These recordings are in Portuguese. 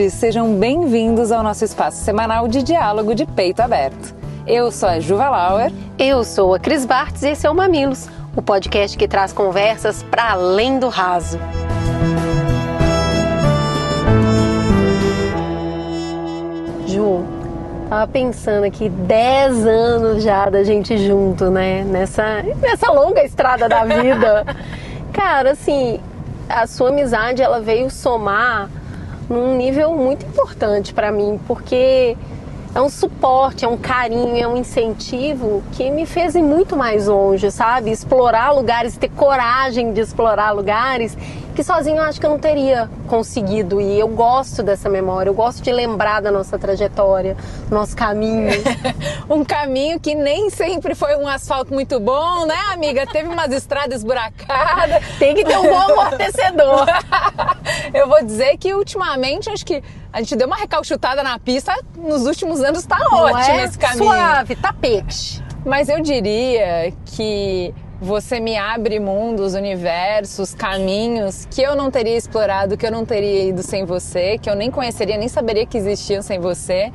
mamiletes, sejam bem-vindos ao nosso espaço semanal de diálogo de peito aberto. Eu sou a Juva Lauer. Eu sou a Cris Bartz e esse é o Mamilos, o podcast que traz conversas para além do raso. Ju, tava pensando aqui 10 anos já da gente junto, né? Nessa, nessa longa estrada da vida. Cara, assim, a sua amizade ela veio somar num nível muito importante para mim, porque é um suporte, é um carinho, é um incentivo que me fez ir muito mais longe, sabe? Explorar lugares, ter coragem de explorar lugares que sozinho eu acho que eu não teria conseguido. E eu gosto dessa memória, eu gosto de lembrar da nossa trajetória, do nosso caminho. um caminho que nem sempre foi um asfalto muito bom, né, amiga? Teve umas estradas esburacadas. Tem que ter um bom amortecedor. eu vou dizer que ultimamente acho que a gente deu uma recalchutada na pista, nos últimos anos tá ótimo é? esse caminho. Suave, tapete. Mas eu diria que você me abre mundos, universos, caminhos que eu não teria explorado, que eu não teria ido sem você, que eu nem conheceria, nem saberia que existiam sem você.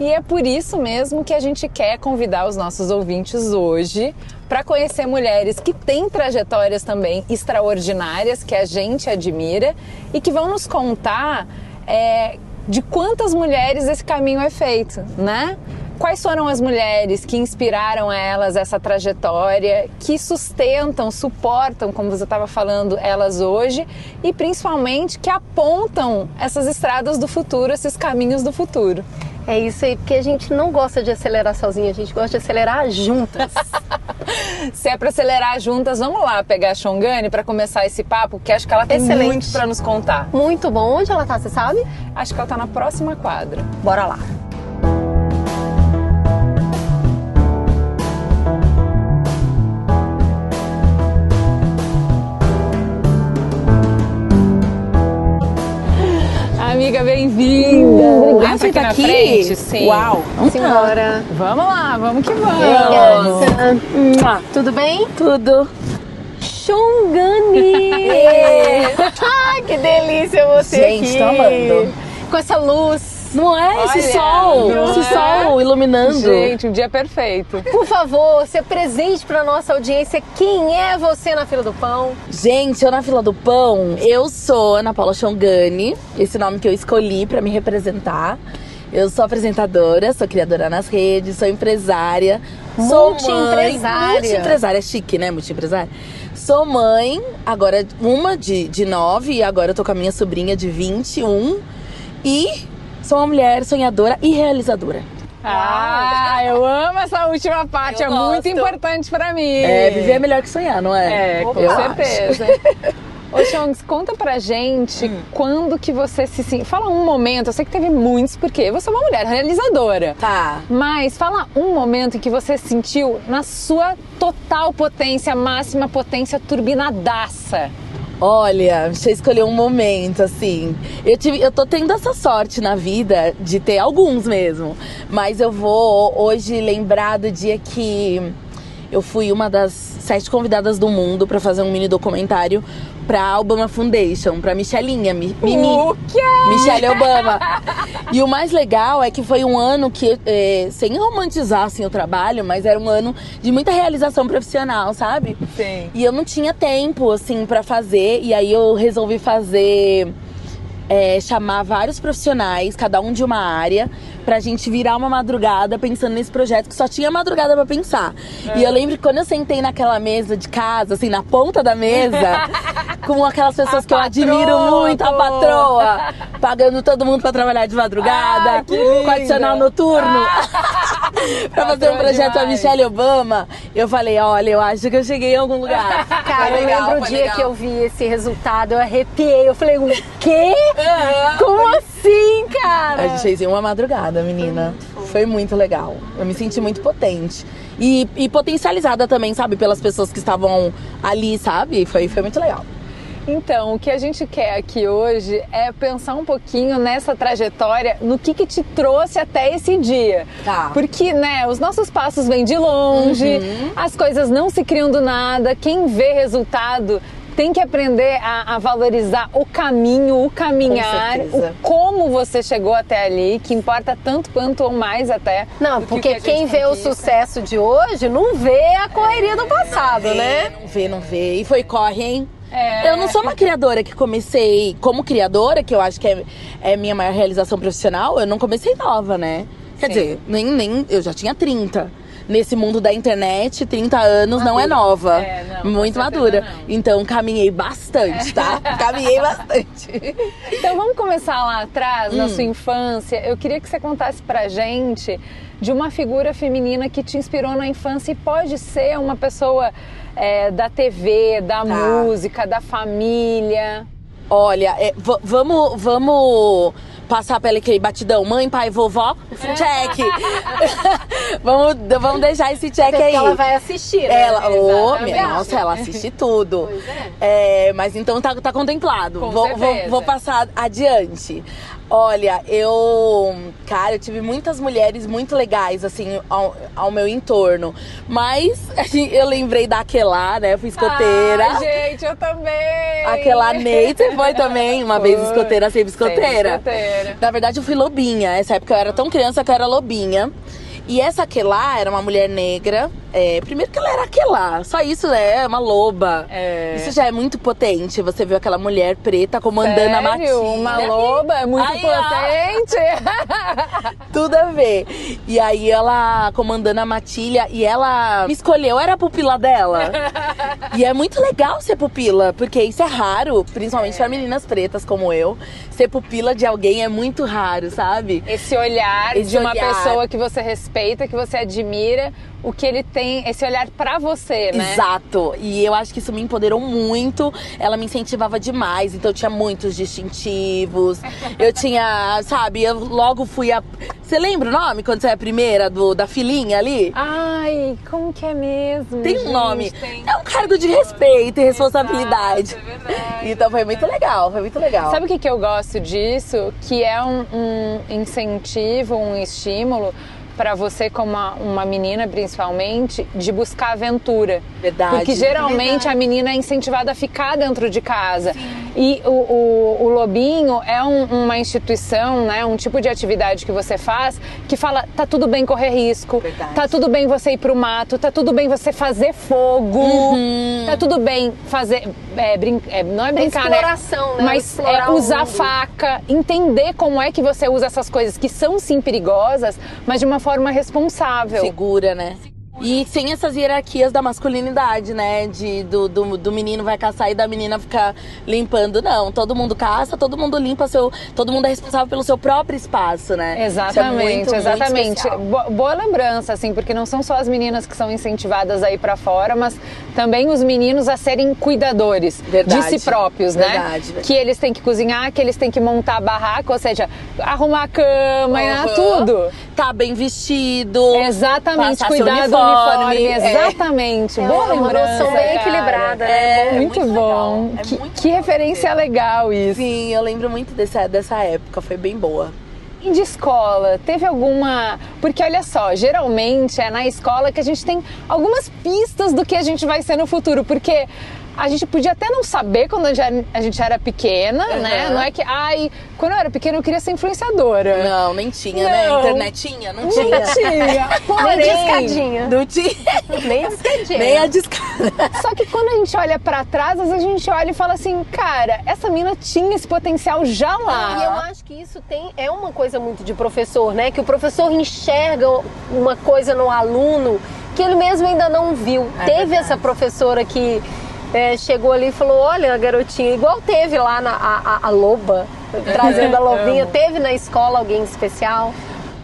E é por isso mesmo que a gente quer convidar os nossos ouvintes hoje para conhecer mulheres que têm trajetórias também extraordinárias, que a gente admira e que vão nos contar é, de quantas mulheres esse caminho é feito, né? Quais foram as mulheres que inspiraram elas essa trajetória, que sustentam, suportam, como você estava falando, elas hoje e principalmente que apontam essas estradas do futuro, esses caminhos do futuro? É isso aí, porque a gente não gosta de acelerar sozinha, a gente gosta de acelerar juntas. Se é para acelerar juntas, vamos lá pegar a Xongani para começar esse papo, que acho que ela tem Excelente. muito para nos contar. Muito bom. Onde ela tá, você sabe? Acho que ela tá na próxima quadra. Bora lá. Amiga, bem-vinda. Obrigada por estar aqui. Frente, sim. Uau. Vamos embora. Vamos lá, vamos que vamos. Obrigada. Tudo bem? Tudo. Xongani! Ai, que delícia você Gente, aqui. tô amando. Com essa luz não é esse Olha, sol, esse é? sol iluminando. Gente, um dia perfeito. Por favor, se presente para nossa audiência. Quem é você na fila do pão? Gente, eu na fila do pão, eu sou Ana Paula Chongani, esse nome que eu escolhi para me representar. Eu sou apresentadora, sou criadora nas redes, sou empresária. Multi-empresária. Multi-empresária, chique, né? Multi-empresária. Sou mãe, agora uma de, de nove, e agora eu tô com a minha sobrinha de 21. E Sou uma mulher sonhadora e realizadora. Ah, eu amo essa última parte, eu é gosto. muito importante para mim. É, viver é melhor que sonhar, não é? É, com eu certeza. Ô, Chongs, conta pra gente hum. quando que você se Fala um momento, eu sei que teve muitos, porque você é uma mulher realizadora. Tá. Mas fala um momento em que você sentiu na sua total potência, máxima potência, turbinadaça. Olha, você escolheu um momento, assim. Eu, tive, eu tô tendo essa sorte na vida de ter alguns mesmo. Mas eu vou hoje lembrar do dia que eu fui uma das sete convidadas do mundo para fazer um mini documentário pra Obama Foundation, pra Michelinha, Mi, Mimi, o quê? Michelle Obama. e o mais legal é que foi um ano que, é, sem romantizar assim, o trabalho, mas era um ano de muita realização profissional, sabe? Sim. E eu não tinha tempo, assim, para fazer, e aí eu resolvi fazer é, chamar vários profissionais, cada um de uma área, pra gente virar uma madrugada pensando nesse projeto que só tinha madrugada para pensar. É. E eu lembro que quando eu sentei naquela mesa de casa, assim, na ponta da mesa, com aquelas pessoas a que eu admiro muito, a patroa, pagando todo mundo para trabalhar de madrugada, ah, com adicional noturno. Ah. pra fazer um projeto com a Michelle Obama, eu falei, olha, eu acho que eu cheguei em algum lugar. Cara, eu lembro o dia legal. que eu vi esse resultado, eu arrepiei, eu falei, o quê? Uhum. Como assim, cara. A gente fez em uma madrugada, menina. Foi muito legal. Eu me senti muito potente. E, e potencializada também, sabe? Pelas pessoas que estavam ali, sabe? Foi, foi muito legal. Então, o que a gente quer aqui hoje é pensar um pouquinho nessa trajetória, no que que te trouxe até esse dia. Tá. Porque, né, os nossos passos vêm de longe, as coisas não se criam do nada, quem vê resultado tem que aprender a, a valorizar o caminho, o caminhar, Com o como você chegou até ali, que importa tanto quanto ou mais até. Não, porque que quem vê o sucesso de hoje não vê a correria do passado, né? Não vê, não vê. E foi corre, hein? É. Eu não sou uma criadora que comecei como criadora, que eu acho que é, é minha maior realização profissional. Eu não comecei nova, né? Quer Sim. dizer, nem, nem eu já tinha 30. Nesse mundo da internet, 30 anos não é nova. É, não, muito madura. não. Então caminhei bastante, tá? caminhei bastante. Então vamos começar lá atrás, Hum. na sua infância. Eu queria que você contasse pra gente de uma figura feminina que te inspirou na infância e pode ser uma pessoa é, da TV, da Tá. música, da família. Olha, é, vamos, vamos passar pela aquele batidão. Mãe, pai, vovó, check. vamos, vamos deixar esse check aí. ela vai assistir, né? Ela, ô, Exatamente. minha, nossa, ela assiste tudo. É. É, mas então tá, tá contemplado. Vou, vou, vou passar adiante. Olha, eu. Cara, eu tive muitas mulheres muito legais, assim, ao, ao meu entorno. Mas assim, eu lembrei daquela, né? Fui escoteira. Ai, gente, eu também. Aquela Ney, você foi também uma vez Foi. escoteira, sempre escoteira. Sempre escoteira. Na verdade, eu fui lobinha. Essa época eu era tão criança que eu era lobinha. E essa Aquelá era uma mulher negra. É, primeiro que ela era Aquelá, só isso, né? É uma loba. É. Isso já é muito potente. Você viu aquela mulher preta comandando a matilha. Sério? Uma loba é muito Aí, potente. Tudo a ver. E aí ela comandando a matilha e ela me escolheu, era a pupila dela. e é muito legal ser pupila, porque isso é raro, principalmente pra meninas pretas como eu. Ser pupila de alguém é muito raro, sabe? Esse olhar Esse de uma olhar. pessoa que você respeita, que você admira, o que ele tem, esse olhar pra você, né? Exato. E eu acho que isso me empoderou muito. Ela me incentivava demais. Então eu tinha muitos distintivos. Eu tinha, sabe, eu logo fui a. Você lembra o nome quando você é a primeira do, da filinha ali? Ai, como que é mesmo? Tem um nome. Tem. É um cargo de respeito e responsabilidade. Exato, é verdade. Então foi muito legal, foi muito legal. Sabe o que, que eu gosto disso? Que é um, um incentivo, um estímulo para você, como uma, uma menina principalmente, de buscar aventura. Verdade. Porque geralmente a menina é incentivada a ficar dentro de casa. E o, o, o Lobinho é um- uma instituição, né, um tipo de atividade que você faz que fala: tá tudo bem correr risco, Verdade. tá tudo bem você ir pro mato, tá tudo bem você fazer fogo, Uhum. tá tudo bem fazer. é, brin- é, não é brincar, exploração, né? Mas Explorar é usar faca, entender como é que você usa essas coisas que são sim perigosas, mas de uma forma responsável. Segura, né? E sem essas hierarquias da masculinidade, né? De, do, do, do menino vai caçar e da menina ficar limpando. Não, todo mundo caça, todo mundo limpa seu. Todo mundo é responsável pelo seu próprio espaço, né? É Exatamente, muito, muito exatamente. especial. Bo- boa lembrança, assim, porque não são só as meninas que são incentivadas a ir pra fora, mas também os meninos a serem cuidadores Verdade. de si próprios, né? Verdade, verdade. Que eles têm que cozinhar, que eles têm que montar a barraca, ou seja, arrumar a cama, Uhum. tudo. Tá bem vestido. Exatamente, cuidar do uniforme, é. exatamente. É Boa uma lembrança, noção bem equilibrada, né? É, É muito, muito bom. é que muito que legal referência legal isso. Sim, eu lembro muito dessa, dessa época, foi bem boa. E de escola, teve alguma. Porque olha só, geralmente é na escola que a gente tem algumas pistas do que a gente vai ser no futuro. Porque a gente podia até não saber quando a gente era, a pequena, né? Uhum. Não é que, ai, quando eu era pequena eu queria ser influenciadora. Não, nem tinha, né? Não. Internetinha? Não Não tinha. tinha. Nem Porém, discadinha. Não tinha. Nem discadinha. Nem a discada. Só que quando a gente olha pra trás, às vezes a gente olha e fala assim, cara, essa mina tinha esse potencial já lá. E eu acho que isso tem, é uma coisa muito de professor, né? Que o professor enxerga uma coisa no aluno que ele mesmo ainda não viu. É teve verdade. essa professora que é, chegou ali e falou: Olha, garotinha, igual teve lá na a, a- a loba, trazendo a lobinha. Teve na escola alguém especial?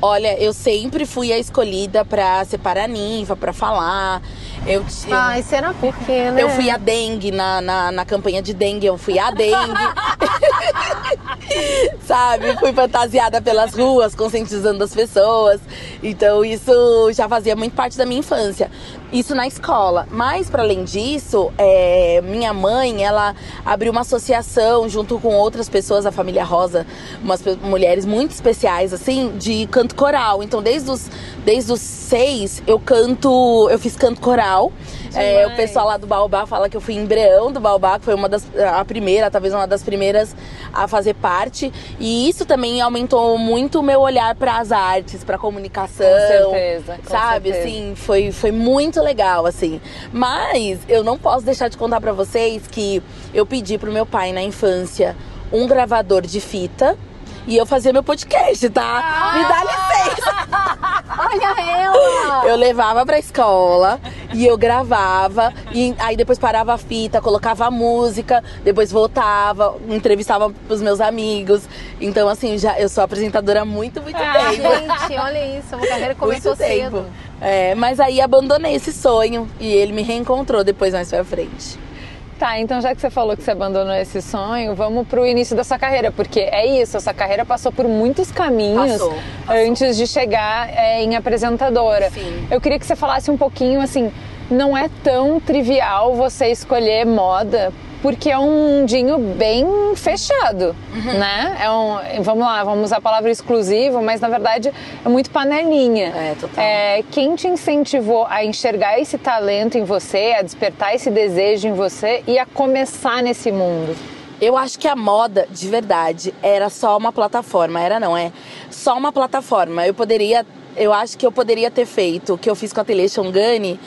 Olha, eu sempre fui a escolhida pra separar a ninfa, pra falar. Eu, eu, Ai, será por quê, né? eu fui a dengue na, na, na campanha de dengue, eu fui a dengue. sabe? Fui fantasiada pelas ruas, conscientizando as pessoas. Então isso já fazia muito parte da minha infância. Isso na escola. Mas para além disso, é, minha mãe, ela abriu uma associação junto com outras pessoas, a família Rosa, umas mulheres muito especiais assim, de canto coral. Então desde os desde os seis eu canto, eu fiz canto coral. É, o pessoal lá do Baobá fala que eu fui embrião do Baobá, que foi uma das a primeira, talvez uma das primeiras a fazer parte. E isso também aumentou muito o meu olhar para as artes, para comunicação. Com certeza, com sabe, certeza. assim, foi, foi muito legal, assim. Mas eu não posso deixar de contar pra vocês que eu pedi pro meu pai na infância um gravador de fita. E eu fazia meu podcast, tá? Me dá licença. Olha ela! Eu levava pra escola e eu gravava. E aí depois parava a fita, colocava a música, depois voltava, entrevistava os meus amigos. Então, assim, já, eu sou apresentadora há muito, muito Ah, tempo. gente, olha isso, uma carreira que começou Muito tempo. cedo. É, mas aí abandonei esse sonho e ele me reencontrou depois mais pra frente. Tá, então já que você falou que você abandonou esse sonho, vamos pro início da sua carreira, porque é isso, a sua carreira passou por muitos caminhos Passou, passou. antes de chegar é, em apresentadora. Sim. Eu queria que você falasse um pouquinho assim, não é tão trivial você escolher moda, porque é um mundinho bem fechado, Uhum. né? É um, vamos lá, vamos usar a palavra exclusivo, mas na verdade é muito panelinha. É, total. É, quem te incentivou a enxergar esse talento em você, a despertar esse desejo em você e a começar nesse mundo? Eu acho que a moda, de verdade, era só uma plataforma. Era não, é só uma plataforma. Eu poderia, eu acho que eu poderia ter feito o que eu fiz com a Ateliê Xongani.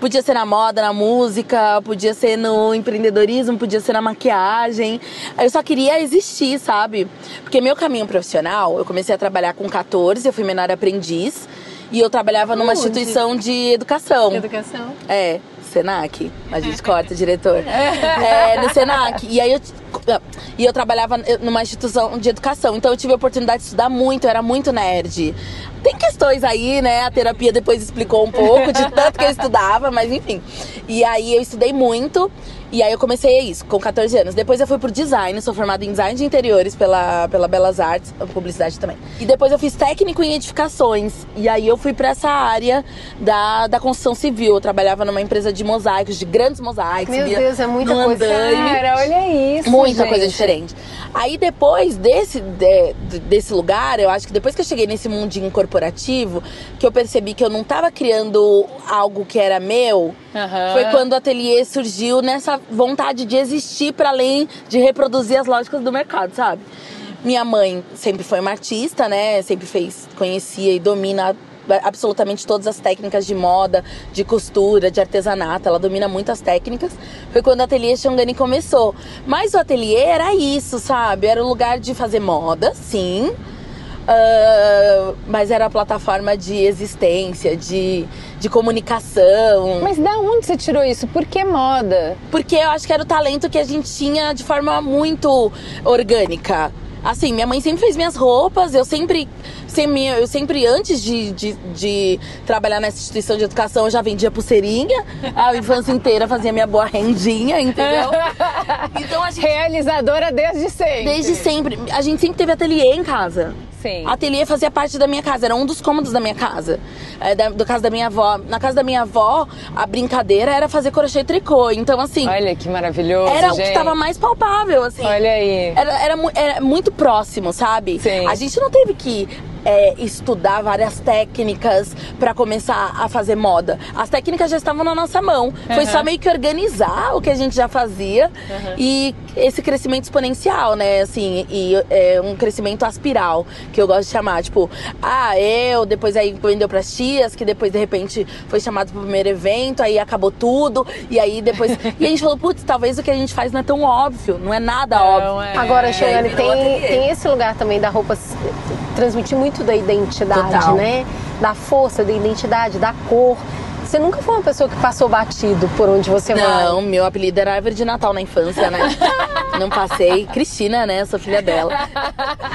Podia ser na moda, na música, podia ser no empreendedorismo, podia ser na maquiagem. Eu só queria existir, sabe? Porque meu caminho profissional, eu comecei a trabalhar com 14, eu fui menor aprendiz. E eu trabalhava numa Onde? instituição de educação. Educação. É, Senac. A gente corta, diretor. É, no Senac. E aí eu, e eu trabalhava numa instituição de educação. Então eu tive a oportunidade de estudar muito, eu era muito nerd. Tem questões aí, né? A terapia depois explicou um pouco de tanto que eu estudava, mas enfim. E aí eu estudei muito. E aí eu comecei isso, com 14 anos. Depois eu fui pro design, sou formada em design de interiores pela, pela Belas Artes, publicidade também. E depois eu fiz técnico em edificações. E aí eu fui pra essa área da, da construção civil. Eu trabalhava numa empresa de mosaicos, de grandes mosaicos. Meu Deus, é muita coisa. andaime. Cara, olha isso. Muita gente. coisa diferente. Aí depois desse, de- de- desse lugar, eu acho que depois que eu cheguei nesse mundinho corporativo, que eu percebi que eu não tava criando algo que era meu, Aham. foi quando o ateliê surgiu nessa vontade de existir para além de reproduzir as lógicas do mercado, sabe? Minha mãe sempre foi uma artista, né? Sempre fez, conhecia e domina absolutamente todas as técnicas de moda, de costura, de artesanato. Ela domina muitas técnicas. Foi quando o ateliê Xongani começou. Mas o ateliê era isso, sabe? Era o lugar de fazer moda, sim. Ah, mas era a plataforma de existência, de, de comunicação. Mas da onde você tirou isso? Por que moda? Porque eu acho que era o talento que a gente tinha de forma muito orgânica. Assim, minha mãe sempre fez minhas roupas, eu sempre, sempre, eu sempre antes de, de, de trabalhar nessa instituição de educação, eu já vendia pulseirinha. A infância inteira fazia minha boa rendinha, entendeu? Então gente, Realizadora desde sempre. desde sempre, a gente sempre teve ateliê em casa. Sim. Ateliê fazia parte da minha casa, era um dos cômodos da minha casa. É, da, do casa da minha avó. Na casa da minha avó, a brincadeira era fazer crochê e tricô. Então, assim, Olha que maravilhoso, era o gente. que tava mais palpável, assim. Olha aí. Era, era, era muito próximo, sabe? Sim. A gente não teve que é, estudar várias técnicas pra começar a fazer moda. As técnicas já estavam na nossa mão. Foi Uhum. só meio que organizar o que a gente já fazia e esse crescimento exponencial, né? Assim, e é, um crescimento aspiral, que eu gosto de chamar. Tipo, ah, eu, depois aí vendeu pras tias, que depois de repente foi chamado pro primeiro evento, aí acabou tudo, e aí depois. e a gente falou, putz, talvez o que a gente faz não é tão óbvio, não é nada Não, óbvio. é. Agora, Cheyenne, virou tem, ateliê. tem esse lugar também da roupa transmitir muito da identidade, Total. né? Da força, da identidade, da cor. Você nunca foi uma pessoa que passou batido por onde você Não, vai. meu apelido era árvore de Natal na infância, né? Não passei. Cristina, né? Sou filha dela.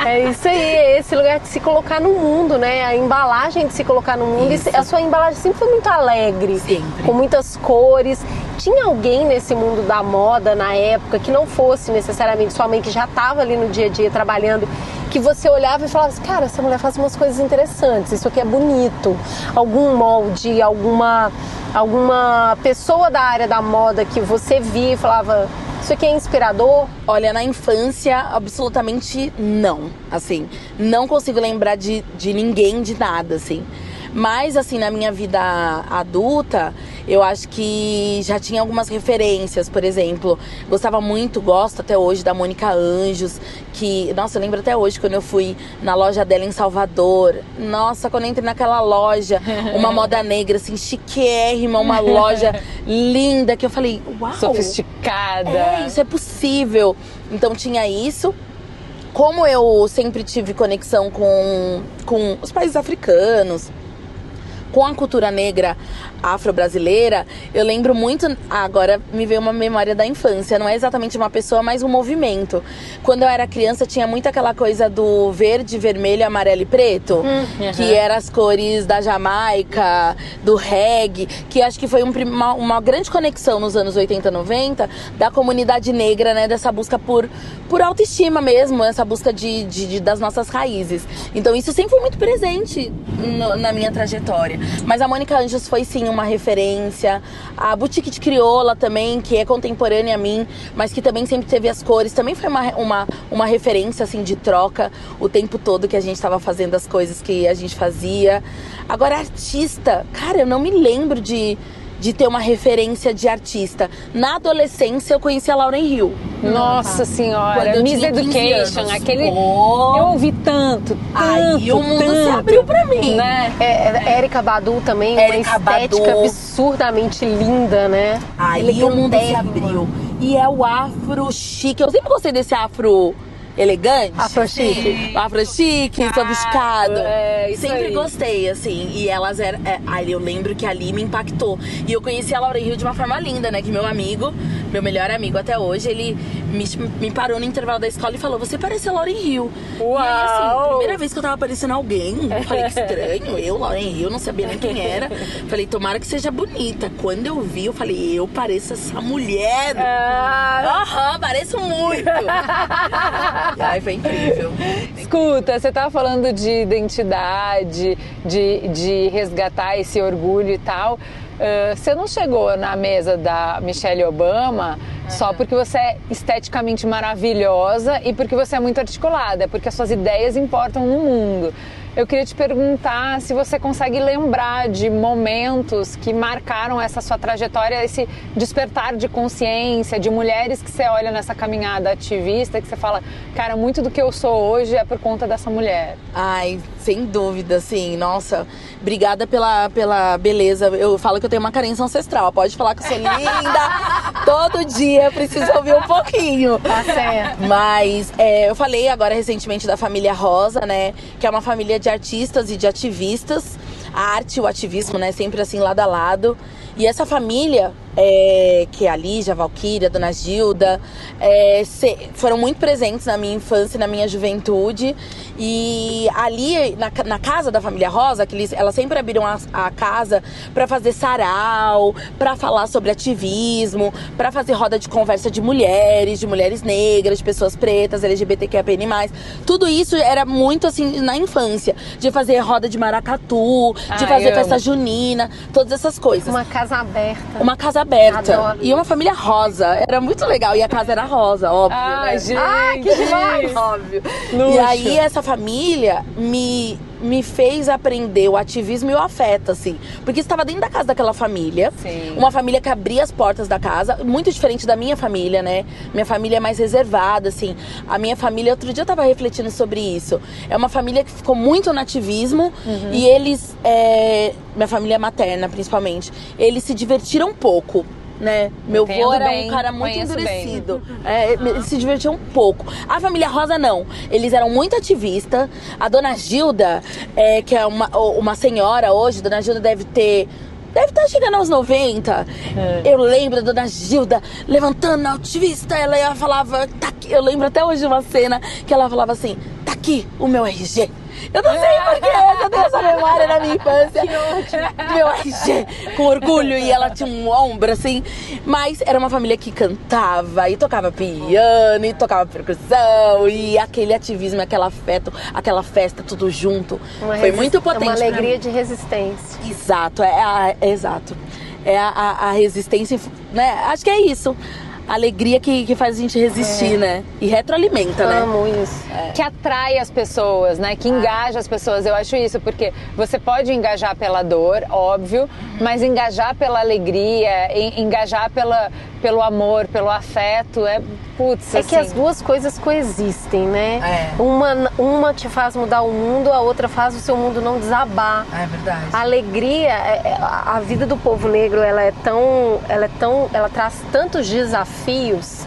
É isso aí, é esse lugar de se colocar no mundo, né? A embalagem de se colocar no mundo. E Isso. a sua embalagem sempre foi muito alegre. Sempre. Com muitas cores. Tinha alguém nesse mundo da moda na época que não fosse necessariamente sua mãe, que já estava ali no dia a dia trabalhando que você olhava e falava assim, cara, essa mulher faz umas coisas interessantes, isso aqui é bonito. Algum molde, alguma, alguma pessoa da área da moda que você via e falava, isso aqui é inspirador? Olha, na infância, absolutamente não. Assim, não consigo lembrar de, de ninguém, de nada, assim. Mas, assim, na minha vida adulta, eu acho que já tinha algumas referências. Por exemplo, gostava muito, gosto até hoje da Mônica Anjos, que, nossa, eu lembro até hoje quando eu fui na loja dela em Salvador. Nossa, quando eu entrei naquela loja, uma moda negra, assim, chiquérrima, uma loja linda, que eu falei, uau! Sofisticada. É, isso é possível. Então tinha isso como eu sempre tive conexão com, com os países africanos, com a cultura negra afro-brasileira, eu lembro muito. Agora me veio uma memória da infância. Não é exatamente uma pessoa, mas um movimento. Quando eu era criança, tinha muito aquela coisa do verde, vermelho, amarelo e preto, Hum, que eram as cores da Jamaica, do reggae, que acho que foi um uma, uma grande conexão nos anos 80, 90 da comunidade negra, né? Dessa busca por, por autoestima mesmo, essa busca de, de- de- das nossas raízes. Então isso sempre foi muito presente no- na minha trajetória. Mas a Mônica Anjos foi sim uma referência. A Boutique de Crioula também, que é contemporânea a mim, mas que também sempre teve as cores, também foi uma, uma, uma referência assim de troca o tempo todo que a gente estava fazendo as coisas que a gente fazia. Agora, artista, cara, eu não me lembro de, de ter uma referência de artista. Na adolescência eu conheci a Lauren Hill. Nossa Quando senhora, Miss tinha 15 Education, aquele. Oh. Eu ouvi tanto, tanto. Aí o mundo se tanto, abriu pra mim. Né? É, é, Érica Badu também, uma Érica estética Badu. absurdamente linda, né? Aí o mundo se abriu. E é o afro chique. Eu sempre gostei desse afro elegante. Afro chique. Afro chique, sofisticado. é, Sempre aí. gostei, assim. E elas eram. É, aí eu lembro que ali me impactou. E eu conheci a Laura Hill de uma forma linda, né? Que meu amigo, meu melhor amigo até hoje, ele me, me parou no intervalo da escola e falou: Você parece a Lauren Hill. Uau! E aí, assim, primeira vez que eu tava parecendo alguém, eu falei que estranho, eu, Lauren Hill, não sabia nem quem era. Falei, tomara que seja bonita. Quando eu vi, eu falei, eu pareço essa mulher. Ah, Aham, pareço muito. aí foi incrível. Escuta, você tava falando de identidade, de, de resgatar esse orgulho e tal. Ah, você não chegou na mesa da Michelle Obama só porque você é esteticamente maravilhosa e porque você é muito articulada, é porque as suas ideias importam no mundo. Eu queria te perguntar se você consegue lembrar de momentos que marcaram essa sua trajetória, esse despertar de consciência, de mulheres que você olha nessa caminhada ativista, que você fala, cara, muito do que eu sou hoje é por conta dessa mulher. Ai, sem dúvida, assim, nossa, obrigada pela, pela beleza. Eu falo que eu tenho uma carência ancestral. Pode falar que eu sou linda. Todo dia preciso ouvir um pouquinho. Tá certo. Mas é, eu falei agora recentemente da família Rosa, né? Que é uma família de artistas e de ativistas. A arte e o ativismo, né? Sempre assim, lado a lado. E essa família, é, que é a Lígia, a Valquíria, a Dona Gilda, é, se- foram muito presentes na minha infância e na minha juventude. E ali, na, na casa da família Rosa, que eles, elas sempre abriram a, a casa para fazer sarau, para falar sobre ativismo, para fazer roda de conversa de mulheres, de mulheres negras, de pessoas pretas, LGBTQIAPN+. Tudo isso era muito assim na infância, de fazer roda de maracatu, de Ai, fazer amo. festa junina, todas essas coisas. Uma casa aberta. Uma casa aberta. Adoro. E uma família rosa. Era muito legal. E a casa era rosa, óbvio. Ai, né? gente! Ai, que demais! Óbvio. Luxo. E aí essa família me, me fez aprender o ativismo e o afeto, assim. Porque estava dentro da casa daquela família. Sim. Uma família que abria as portas da casa, muito diferente da minha família, né? Minha família é mais reservada, assim. A minha família, outro dia eu tava refletindo sobre isso. É uma família que ficou muito no ativismo Uhum. e eles, é, minha família materna principalmente, eles se divertiram um pouco. Né? Meu avô era bem, um cara muito endurecido. É, se divertiam um pouco. A família Rosa, não. Eles eram muito ativistas. A dona Gilda, é, que é uma, uma senhora hoje, dona Gilda deve ter. Deve estar chegando aos 90. Eu lembro da dona Gilda levantando a ativista. Ela falava. Tá aqui. Eu lembro até hoje de uma cena que ela falava assim: tá aqui o meu RG. Eu não sei porquê, eu tenho essa memória na minha infância. Meu RG, com orgulho. E ela tinha um ombro assim. Mas era uma família que cantava e tocava piano e tocava percussão. E aquele ativismo, aquele afeto, aquela festa, tudo junto. Uma Foi muito potente. Uma alegria de resistência. Exato, é, é exato. É a, a- a resistência, né? Acho que é isso. A alegria que, que faz a gente resistir, né? E retroalimenta, né? Amo isso. que atrai as pessoas, né? Que engaja as pessoas. Eu acho isso, porque você pode engajar pela dor, óbvio, mas engajar pela alegria, en- engajar pela, pelo amor, pelo afeto, é putz, É assim. que as duas coisas coexistem, né? É. Uma, uma te faz mudar o mundo, a outra faz o seu mundo não desabar. É verdade. A alegria, é- é- a vida do povo negro, ela é tão, ela é tão, ela traz tantos desafios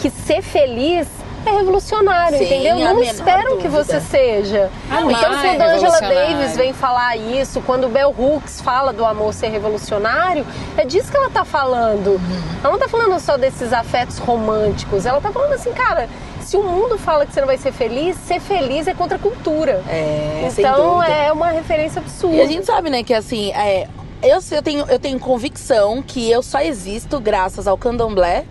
que ser feliz é revolucionário, Sim, entendeu? Não esperam que você seja. Então, é quando a Angela. Davis vem falar isso, quando o Bell Hooks fala do amor ser revolucionário, é disso que ela tá falando. Uhum. Ela não tá falando só desses afetos românticos, ela tá falando assim, cara, se o mundo fala que você não vai ser feliz, ser feliz é contra a cultura. É, então é uma referência absurda. E a gente sabe, né, que assim, é, eu, eu, tenho, eu tenho convicção que eu só existo graças ao candomblé,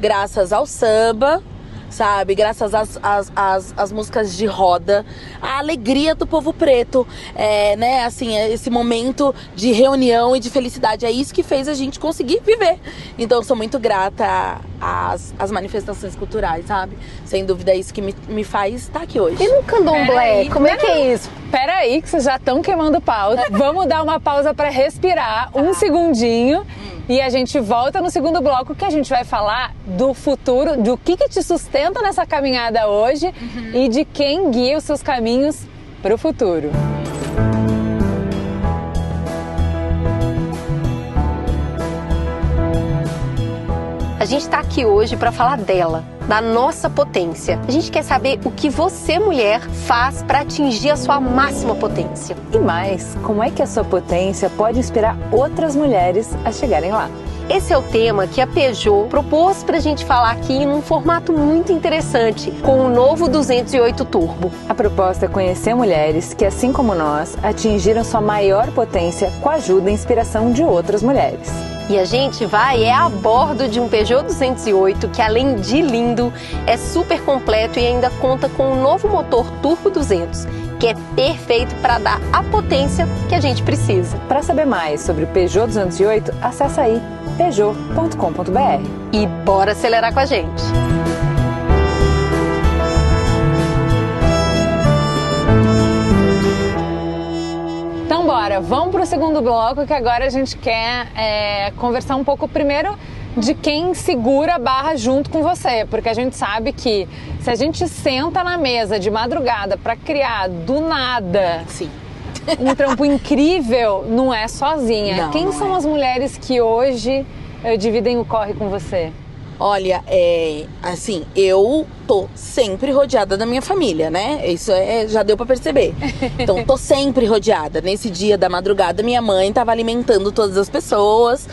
graças ao samba, sabe? Graças às, às, às, às músicas de roda, a alegria do povo preto, é, né? Assim, é esse momento de reunião e de felicidade. É isso que fez a gente conseguir viver. Então, eu sou muito grata às, às manifestações culturais, sabe? Sem dúvida, é isso que me, me faz estar aqui hoje. E no candomblé, como é que é isso? Peraí, que vocês já estão queimando pauta. Vamos dar uma pausa para respirar um segundinho. E a gente volta no segundo bloco que a gente vai falar do futuro, do que, que te sustenta nessa caminhada hoje e de quem guia os seus caminhos para o futuro. A gente está aqui hoje para falar dela, da nossa potência. A gente quer saber o que você, mulher, faz para atingir a sua máxima potência. E mais, como é que a sua potência pode inspirar outras mulheres a chegarem lá? Esse é o tema que a Peugeot propôs para a gente falar aqui num formato muito interessante, com o novo 208 Turbo. A proposta é conhecer mulheres que, assim como nós, atingiram sua maior potência com a ajuda e inspiração de outras mulheres. E a gente vai é a bordo de um Peugeot 208 que além de lindo, é super completo e ainda conta com um novo motor Turbo 200, que é perfeito para dar a potência que a gente precisa. Para saber mais sobre o Peugeot 208, acessa aí peugeot.com.br. E bora acelerar com a gente. Então bora, vamos para o segundo bloco que agora a gente quer é, conversar um pouco primeiro de quem segura a barra junto com você, porque a gente sabe que se a gente senta na mesa de madrugada para criar do nada Sim. um trampo incrível, não é sozinha. Não, quem não são é. as mulheres que hoje eh, dividem o corre com você? Olha, é assim, eu tô sempre rodeada da minha família, né? Isso é, já deu pra perceber. Então, tô sempre rodeada. Nesse dia da madrugada, minha mãe tava alimentando todas as pessoas.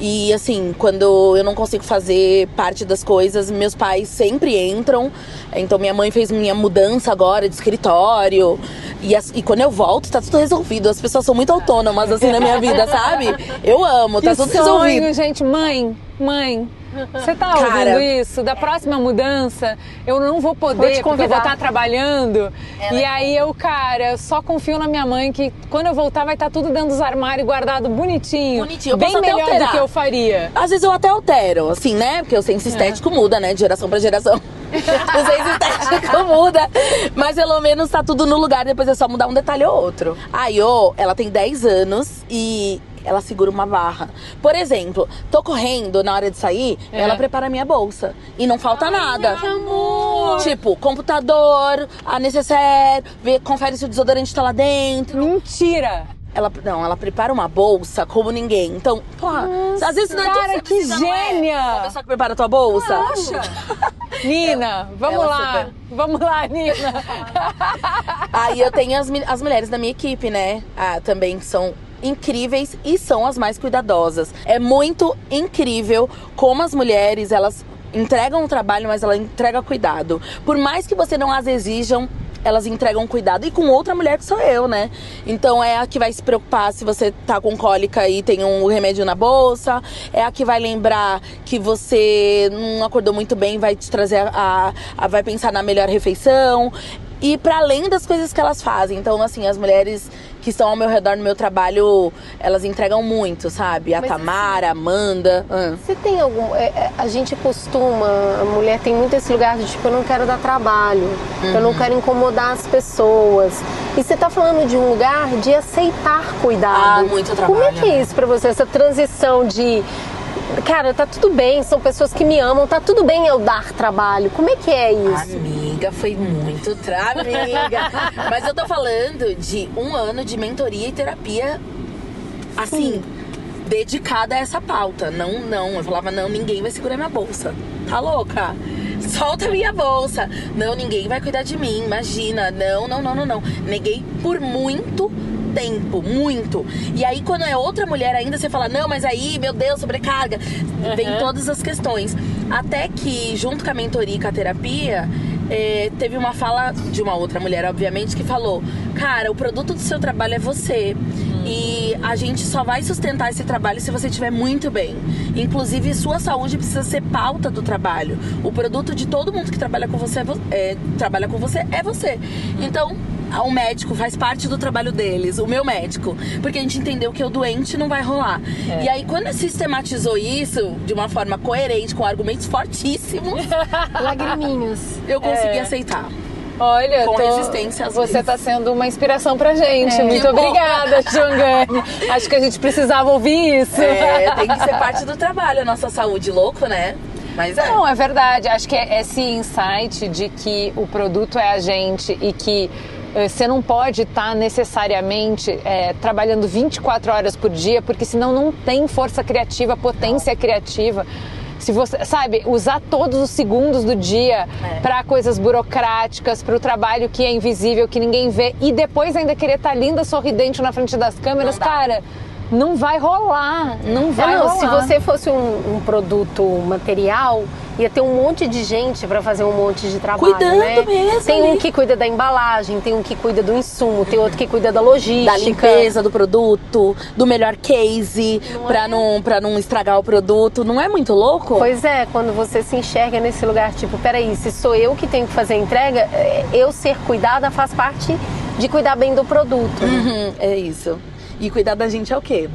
E assim, quando eu não consigo fazer parte das coisas, meus pais sempre entram. Então minha mãe fez minha mudança agora de escritório. E, as- e quando eu volto, tá tudo resolvido. As pessoas são muito autônomas assim na minha vida, sabe? Eu amo, tá que tudo sonho, resolvido. gente. Mãe, mãe, você tá Cara. ouvindo isso? Da próxima mudança, eu não vou poder, Vou porque eu vou estar trabalhando. e aí eu, cara, só confio na minha mãe que quando eu voltar vai estar tudo dentro dos armários, guardado bonitinho. Bonitinho, eu bem melhor do que eu faria. Às vezes eu até altero, assim, né? Porque o senso estético muda, né? De geração pra geração. o senso estético muda. Mas pelo menos tá tudo no lugar, depois é só mudar um detalhe ou outro. A Iô, ela tem 10 anos e ela segura uma barra. Por exemplo, tô correndo na hora de sair, É. ela prepara a minha bolsa. E não falta nada. que amor! Tipo, computador, a necessaire, vê, confere se o desodorante tá lá dentro. Mentira! Ela, não, ela prepara uma bolsa como ninguém. Então, porra, às vezes não é cara, que precisa, é? gênia! Uma pessoa que prepara a tua bolsa. Nina, vamos ela lá. super- Vamos lá, Nina. Aí eu tenho as, as mulheres da minha equipe, né? Ah, também que são incríveis e são as mais cuidadosas. É muito incrível como as mulheres, elas entregam o trabalho, mas ela entrega cuidado. Por mais que você não as exijam, elas entregam cuidado e com outra mulher que sou eu, né? Então é a que vai se preocupar se você tá com cólica e tem um remédio na bolsa, é a que vai lembrar que você não acordou muito bem, vai te trazer a, a vai pensar na melhor refeição. E para além das coisas que elas fazem. Então, assim, as mulheres que estão ao meu redor no meu trabalho, elas entregam muito, sabe? A Mas, Tamara, a Amanda. ah. Você tem algum. é, é, a gente costuma, a mulher tem muito esse lugar de tipo, eu não quero dar trabalho, eu Uhum. não quero incomodar as pessoas. E você tá falando de um lugar de aceitar cuidado. Ah, muito Como é trabalho, que é né? isso pra você, essa transição de. Cara, tá tudo bem, são pessoas que me amam, tá tudo bem eu dar trabalho. Como é que é isso? Amiga, foi muito tra... amiga. Mas eu tô falando de um ano de mentoria e terapia, assim, dedicada a essa pauta. Não, não. Eu falava, não, ninguém vai segurar minha bolsa. Tá louca? Solta minha bolsa. Não, ninguém vai cuidar de mim. Imagina. Não, não, não, não, não. Neguei por muito tempo, muito. E aí, quando é outra mulher ainda, você fala, não, mas aí, meu Deus, sobrecarga. Vem todas as questões. Até que, junto com a mentoria e com a terapia, eh, teve uma fala de uma outra mulher, obviamente, que falou: Cara, o produto do seu trabalho é você. E a gente só vai sustentar esse trabalho se você estiver muito bem. Inclusive, sua saúde precisa ser pauta do trabalho. O produto de todo mundo que trabalha com você é, é, trabalha com você é você. Então, o médico faz parte do trabalho deles, o meu médico. Porque a gente entendeu que o doente não vai rolar. E aí, quando sistematizou isso de uma forma coerente, com argumentos fortíssimos, Lagriminhas. eu consegui É. aceitar. Olha, Com tô- resistência, às você vezes. tá sendo uma inspiração pra gente. É. Muito obrigada, Xangane. Acho que a gente precisava ouvir isso. É, tem que ser parte do trabalho, a nossa saúde. Louco, né? Mas é. Não, é verdade. Acho que é esse insight de que o produto é a gente e que você não pode estar necessariamente eh, trabalhando 24 horas por dia, porque senão não tem força criativa, potência criativa. Se você, sabe, usar todos os segundos do dia É. para coisas burocráticas, para o trabalho que é invisível, que ninguém vê, e depois ainda querer estar linda, sorridente na frente das câmeras, cara, não vai rolar. Não vai É, não, rolar. se você fosse um, um produto material, ia ter um monte de gente para fazer um monte de trabalho. Cuidando né? mesmo Tem um que cuida da embalagem, tem um que cuida do insumo, tem outro que cuida da logística. da limpeza do produto, do melhor case, pra, não, pra não estragar o produto. Não é muito louco? Pois é, quando você se enxerga nesse lugar, tipo, peraí, se sou eu que tenho que fazer a entrega, é, eu ser cuidada faz parte de cuidar bem do produto. Uhum, é isso. E cuidar da gente é o quê?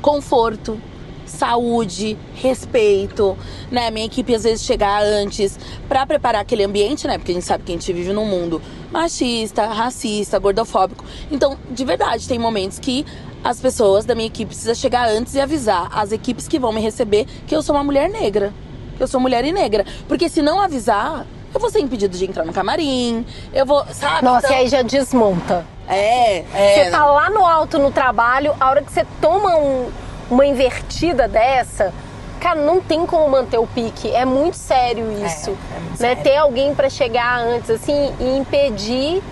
Conforto, saúde, respeito, né? Minha equipe às vezes chegar antes pra preparar aquele ambiente, né? Porque a gente sabe que a gente vive num mundo machista, racista, gordofóbico. Então, de verdade, tem momentos que as pessoas da minha equipe precisam chegar antes e avisar as equipes que vão me receber que eu sou uma mulher negra. Que eu sou mulher e negra. Porque se não avisar, eu vou ser impedido de entrar no camarim, eu vou, sabe? Nossa, Então- e aí já desmonta. É, é. Você tá lá no alto no trabalho, a hora que você toma um- uma invertida dessa, cara, não tem como manter o pique. É muito sério isso. é muito né? sério. Ter alguém pra chegar antes, assim, e impedir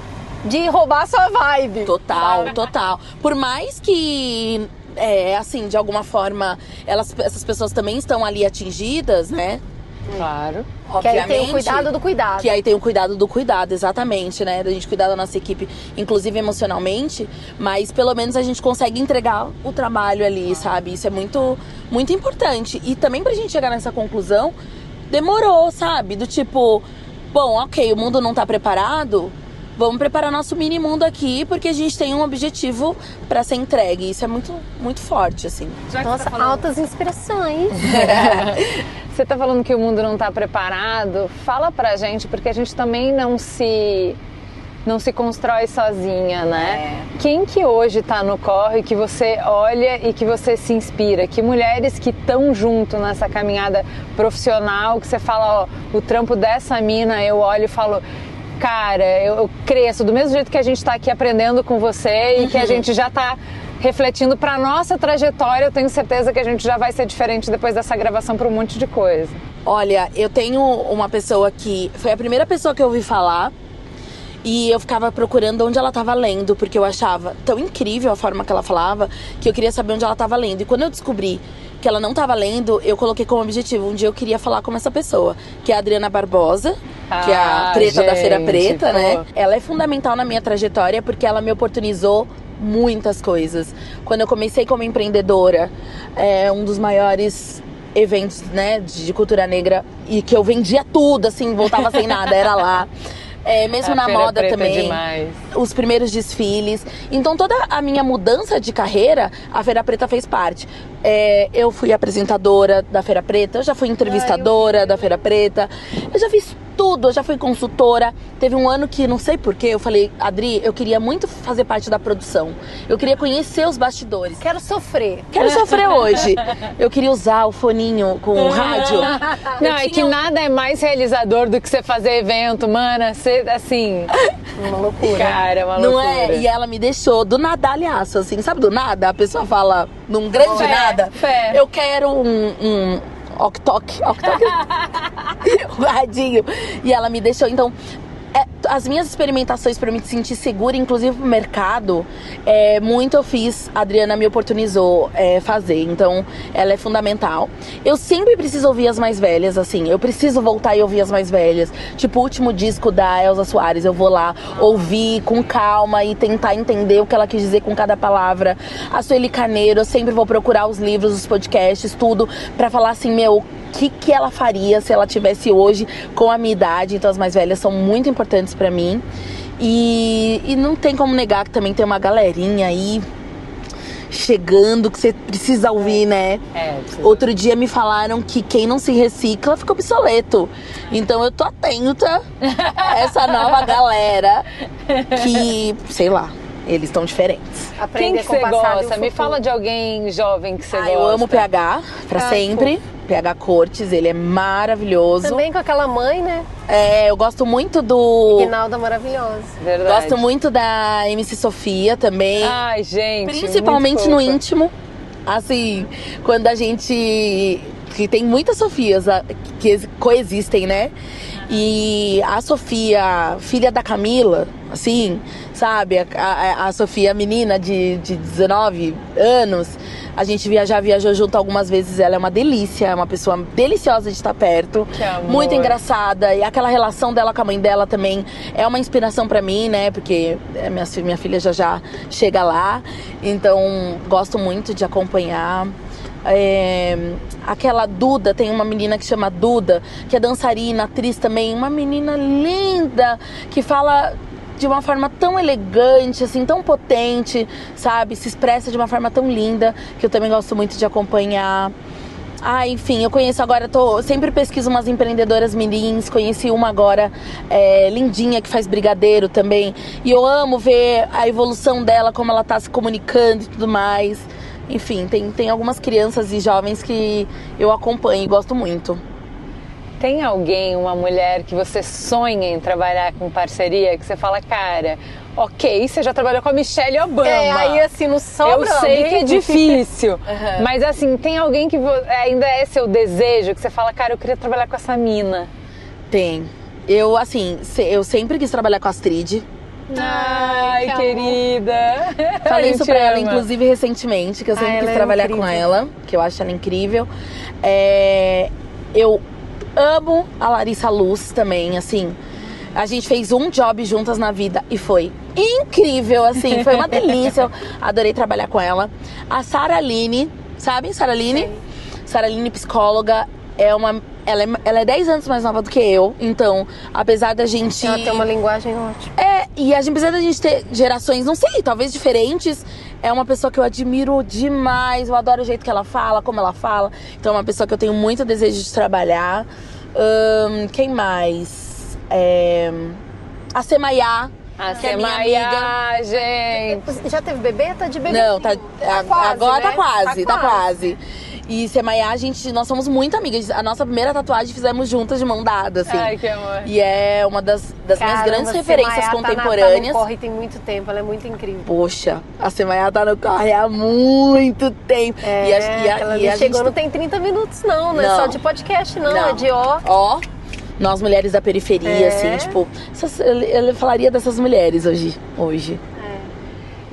de roubar sua vibe. Total, total. Por mais que, é, assim, de alguma forma, elas, essas pessoas também estão ali atingidas, né? Claro. Que aí tem o Obviamente. cuidado do cuidado. Que aí tem o cuidado do cuidado, exatamente, né? Da gente cuidar da nossa equipe, inclusive emocionalmente, mas pelo menos a gente consegue entregar o trabalho ali, sabe? Isso é muito, muito importante. E também pra gente chegar nessa conclusão, demorou, sabe? Do tipo, bom, ok, o mundo não tá preparado, vamos preparar nosso mini mundo aqui, porque a gente tem um objetivo pra ser entregue. Isso é muito, muito forte, assim. Nossa, altas inspirações. Você tá falando que o mundo não tá preparado? Fala pra gente, porque a gente também não se não se constrói sozinha, né? Quem que hoje tá no corre que você olha e que você se inspira? Que mulheres que estão junto nessa caminhada profissional, que você fala, ó, o trampo dessa mina, eu olho e falo, cara, eu, eu cresço do mesmo jeito que a gente tá aqui aprendendo com você e que a gente já tá refletindo para nossa trajetória, eu tenho certeza que a gente já vai ser diferente depois dessa gravação para um monte de coisa. Olha, eu tenho uma pessoa que foi a primeira pessoa que eu ouvi falar e eu ficava procurando onde ela tava lendo, porque eu achava tão incrível a forma que ela falava que eu queria saber onde ela tava lendo. E quando eu descobri que ela não tava lendo, eu coloquei como objetivo um dia eu queria falar com essa pessoa, que é a Adriana Barbosa. que é a Ah, preta da Feira gente, Preta, pô. né? Ela é fundamental na minha trajetória porque ela me oportunizou muitas coisas. Quando eu comecei como empreendedora, é um dos maiores eventos, né, de cultura negra e que eu vendia tudo, assim, voltava sem nada, era lá. É, mesmo A na moda é também demais. os primeiros desfiles. Então toda a minha mudança de carreira, a Feira Preta fez parte. É, eu fui apresentadora da Feira Preta, eu já fui entrevistadora da Feira Preta, eu já fiz tudo, eu já fui consultora. Teve um ano que, não sei porquê, eu falei, Adri, eu queria muito fazer parte da produção. Eu queria conhecer os bastidores. Quero sofrer. Quero sofrer hoje. Eu queria usar o foninho com o rádio. Não, é que um- nada é mais realizador do que você fazer evento, mana. Você, assim. Uma loucura. Cara, é uma Não loucura. é? E ela me deixou do nada, aliás, assim, sabe do nada? A pessoa fala num grande Fé, nada. fé. Eu quero um. um ok-tok. um radinho. E ela me deixou. Então, é, as minhas experimentações para me sentir segura, inclusive pro mercado, é, muito eu fiz, a Adriana me oportunizou é, fazer. Então, ela é fundamental. Eu sempre preciso ouvir as mais velhas, assim. Eu preciso voltar e ouvir as mais velhas. Tipo, o último disco da Elza Soares, eu vou lá ouvir com calma e tentar entender o que ela quis dizer com cada palavra. A Sueli Carneiro, eu sempre vou procurar os livros, os podcasts, tudo, pra falar assim, meu, o que, que ela faria se ela tivesse hoje com a minha idade. Então, as mais velhas são muito importantes pra mim. E, e não tem como negar que também tem uma galerinha aí chegando que você precisa ouvir, né? É, precisa- Outro dia me falaram que quem não se recicla fica obsoleto. Então eu tô atenta a essa nova galera que, sei lá, eles estão diferentes. Quem Aprender que com o você gosta? Me fala de alguém jovem que você Ah, gosta. eu amo o PH pra Ah, sempre. PH Cortes, ele é maravilhoso. Também com aquela mãe, né? É, eu gosto muito do. Guinalda maravilhosa. Verdade. Gosto muito da MC Sofia também. Ai, gente. Principalmente no íntimo. Assim, quando a gente. Que tem muitas Sofias que ex- coexistem, né? E a Sofia, filha da Camila, assim, sabe? A, a- a Sofia, menina de, de 19 anos, a gente via, já viajou junto algumas vezes. Ela é uma delícia, é uma pessoa deliciosa de estar perto. Muito engraçada. E aquela relação dela com a mãe dela também é uma inspiração pra mim, né? Porque é, minha, minha filha já já chega lá. Então, gosto muito de acompanhar. É, aquela Duda, tem uma menina que chama Duda, que é dançarina, atriz também, uma menina linda, que fala de uma forma tão elegante, assim, tão potente, sabe? Se expressa de uma forma tão linda, que eu também gosto muito de acompanhar. Ah, enfim, eu conheço agora, tô, sempre pesquiso umas empreendedoras mirins, conheci uma agora, é, lindinha, que faz brigadeiro também. E eu amo ver a evolução dela, como ela tá se comunicando e tudo mais. Enfim, tem, tem algumas crianças e jovens que eu acompanho e gosto muito. Tem alguém, uma mulher que você sonha em trabalhar com parceria, que você fala, cara, ok, você já trabalhou com a Michelle Obama. É, aí assim, não sobra Eu sei que é alguém. difícil, mas assim, tem alguém que ainda é seu desejo, que você fala, cara, eu queria trabalhar com essa mina. Tem. Eu, assim, eu sempre quis trabalhar com a Astrid. Ai, que querida. Falei isso pra ela, ama. inclusive, recentemente, que eu sempre ela quis é trabalhar incrível. com ela, que eu acho ela incrível. É, eu amo a Larissa Luz também, assim. A gente fez um job juntas na vida e foi incrível, assim, foi uma delícia. Eu adorei trabalhar com ela. A Sara Aline, sabem Sara Aline? Sara Aline, psicóloga, é uma. Ela é, ela é 10 anos mais nova do que eu, então, apesar da gente. Ela tem uma linguagem ótima. É, e a gente precisa da gente ter gerações, não sei, talvez diferentes. É uma pessoa que eu admiro demais. Eu adoro o jeito que ela fala, como ela fala. Então é uma pessoa que eu tenho muito desejo de trabalhar. Ahn, quem mais? É, a Semaiá. A que é minha amiga. Semaia, gente. Já teve bebê? Tá de bebê? Não, tá, a- quase, agora tá né? quase, Tá tá quase. E Semaiá, a gente, nós somos muito amigas. A nossa primeira tatuagem fizemos juntas de mão dada, assim. Ai, que amor. E é uma das, das minhas grandes referências tá na- contemporâneas. Tá no corre tem muito tempo, ela é muito incrível. Poxa, a Semaiá tá no corre há muito tempo. É, e a, e a, aquela e a chegou, gente... não tem 30 minutos não, não, é Não. só de podcast não, Não. é de ó. Ó, nós mulheres da periferia, É. assim, tipo... essas- eu, eu falaria dessas mulheres hoje. hoje.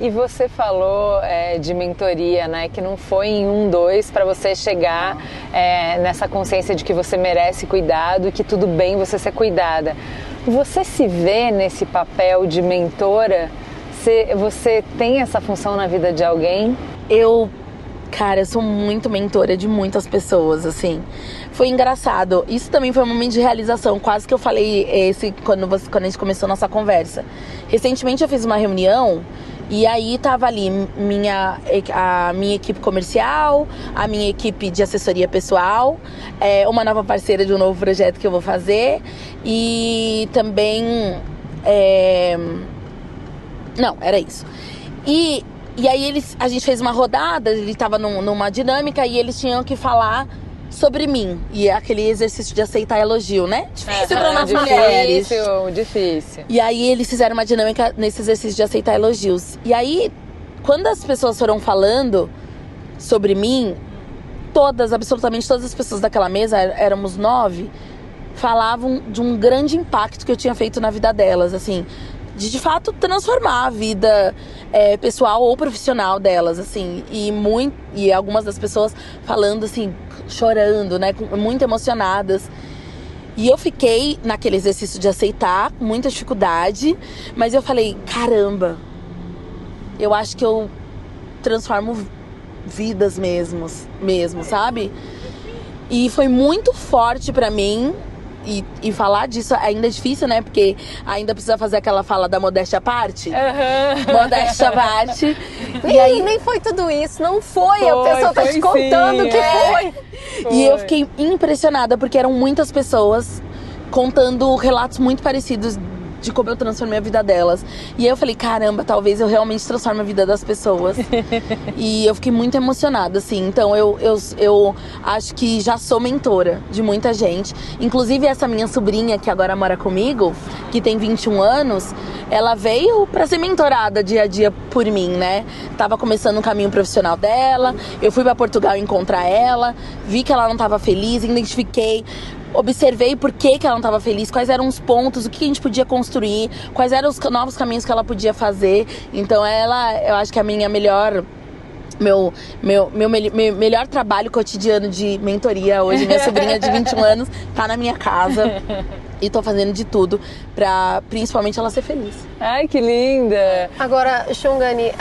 E você falou é, de mentoria, né? Que não foi em um, dois para você chegar é, nessa consciência de que você merece cuidado e que tudo bem você ser cuidada. Você se vê nesse papel de mentora? Você, você tem essa função na vida de alguém? Eu, cara, eu sou muito mentora de muitas pessoas, assim. Foi engraçado. Isso também foi um momento de realização. Quase que eu falei esse quando, você, quando a gente começou nossa conversa. Recentemente eu fiz uma reunião e aí tava ali minha, a minha equipe comercial, a minha equipe de assessoria pessoal, é, uma nova parceira de um novo projeto que eu vou fazer e também. É... Não, era isso. E, e aí eles, a gente fez uma rodada, ele tava num, numa dinâmica e eles tinham que falar sobre mim. E é aquele exercício de aceitar elogio, né? Difícil é, para nós difícil, mulheres. Difícil, difícil. E aí eles fizeram uma dinâmica nesse exercício de aceitar elogios. E aí, quando as pessoas foram falando sobre mim, todas, absolutamente todas as pessoas daquela mesa, éramos nove, falavam de um grande impacto que eu tinha feito na vida delas, assim, de de fato transformar a vida é, pessoal ou profissional delas, assim, e muito e algumas das pessoas falando assim, chorando, né, muito emocionadas. E eu fiquei naquele exercício de aceitar, com muita dificuldade, mas eu falei, caramba, eu acho que eu transformo vidas mesmo, mesmo, sabe? E foi muito forte para mim e, e, falar disso ainda é difícil, né? Porque ainda precisa fazer aquela fala da modéstia à parte. Uhum. Modéstia à parte. e aí nem foi tudo isso, não foi. foi a pessoa tá te contando sim, que é. foi. foi. E eu fiquei impressionada porque eram muitas pessoas contando relatos muito parecidos de como eu transformei a vida delas. E aí eu falei, caramba, talvez eu realmente transforme a vida das pessoas. e eu fiquei muito emocionada, assim. Então eu, eu, eu acho que já sou mentora de muita gente. Inclusive essa minha sobrinha, que agora mora comigo, que tem 21 anos, ela veio para ser mentorada dia a dia por mim, né? Tava começando um caminho profissional dela. Eu fui para Portugal encontrar ela, vi que ela não tava feliz, identifiquei observei por que, que ela não estava feliz, quais eram os pontos, o que a gente podia construir, quais eram os novos caminhos que ela podia fazer. Então ela, eu acho que a minha melhor meu, meu, meu, meu, melhor trabalho cotidiano de mentoria hoje. Minha sobrinha de 21 anos tá na minha casa. E tô fazendo de tudo pra principalmente ela ser feliz. Ai, que linda! Agora, Xongani,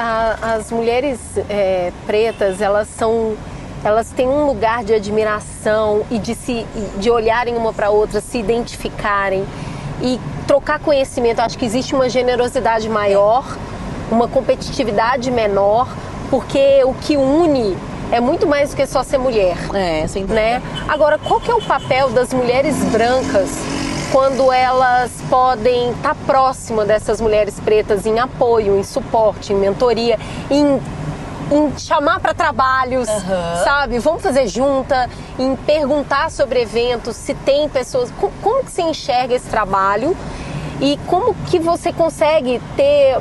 as mulheres é, pretas, elas são elas têm um lugar de admiração e de se de olharem uma para outra, se identificarem e trocar conhecimento. acho que existe uma generosidade maior, uma competitividade menor, porque o que une é muito mais do que só ser mulher. É, sem né? Agora, qual que é o papel das mulheres brancas quando elas podem estar tá próxima dessas mulheres pretas em apoio, em suporte, em mentoria, em em chamar para trabalhos, uhum. sabe? Vamos fazer junta, em perguntar sobre eventos, se tem pessoas. Como que você enxerga esse trabalho e como que você consegue ter.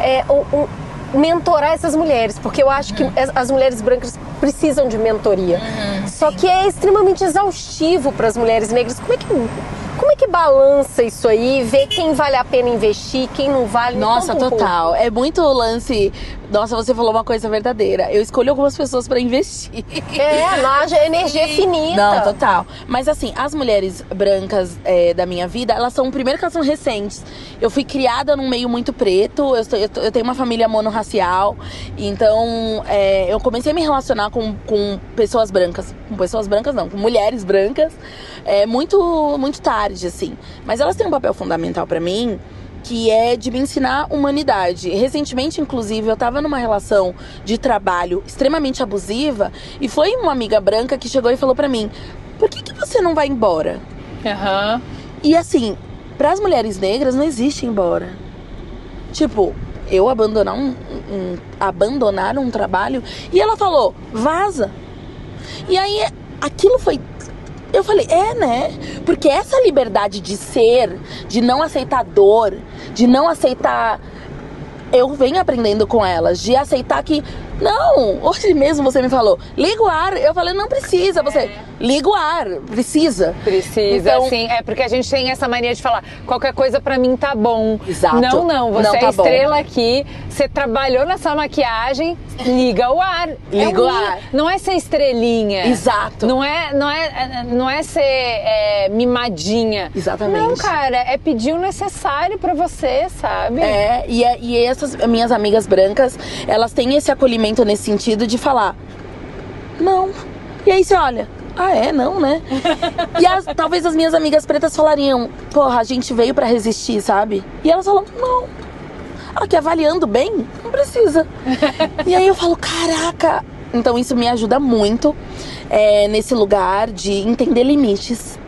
É, um, um, mentorar essas mulheres, porque eu acho que uhum. as mulheres brancas precisam de mentoria. Uhum, Só que é extremamente exaustivo para as mulheres negras. Como é que como é que balança isso aí? Vê quem vale a pena investir, quem não vale? Nossa, total. Um é muito lance. Nossa, você falou uma coisa verdadeira. Eu escolho algumas pessoas para investir. É, é energia finita. Não, total. Mas assim, as mulheres brancas é, da minha vida, elas são, primeiro que elas são recentes. Eu fui criada num meio muito preto, eu, eu, eu tenho uma família monorracial. Então, é, eu comecei a me relacionar com, com pessoas brancas. Com pessoas brancas, não, com mulheres brancas. É muito, muito tarde, assim. Mas elas têm um papel fundamental para mim que é de me ensinar humanidade. Recentemente, inclusive, eu tava numa relação de trabalho extremamente abusiva e foi uma amiga branca que chegou e falou para mim: "Por que, que você não vai embora?" Uhum. E assim, para as mulheres negras não existe embora. Tipo, eu abandonar um, um, abandonar um trabalho e ela falou: "Vaza". E aí aquilo foi eu falei, é, né? Porque essa liberdade de ser, de não aceitar dor, de não aceitar. Eu venho aprendendo com elas, de aceitar que Não, hoje mesmo você me falou, liga o ar. Eu falei, não precisa. Você, liga o ar, precisa. Precisa, Então- sim. É porque a gente tem essa mania de falar, qualquer coisa pra mim tá bom. Exato. Não, não. Você Não é tá bom. estrela aqui, você trabalhou nessa maquiagem, liga o ar. Liga É o um- ar. Não é ser estrelinha. Exato. Não é, não é, não é ser é, mimadinha. Exatamente. Não, cara, é pedir o necessário pra você, sabe? É, e, é- e essas minhas amigas brancas, elas têm esse acolhimento nesse sentido de falar, não. E aí você olha, ah é, não, né? e as- talvez as minhas amigas pretas falariam, porra, a gente veio pra resistir, sabe? E elas falam, não. Aqui avaliando bem, não precisa. e aí eu falo, caraca. Então isso me ajuda muito é, nesse lugar de entender limites,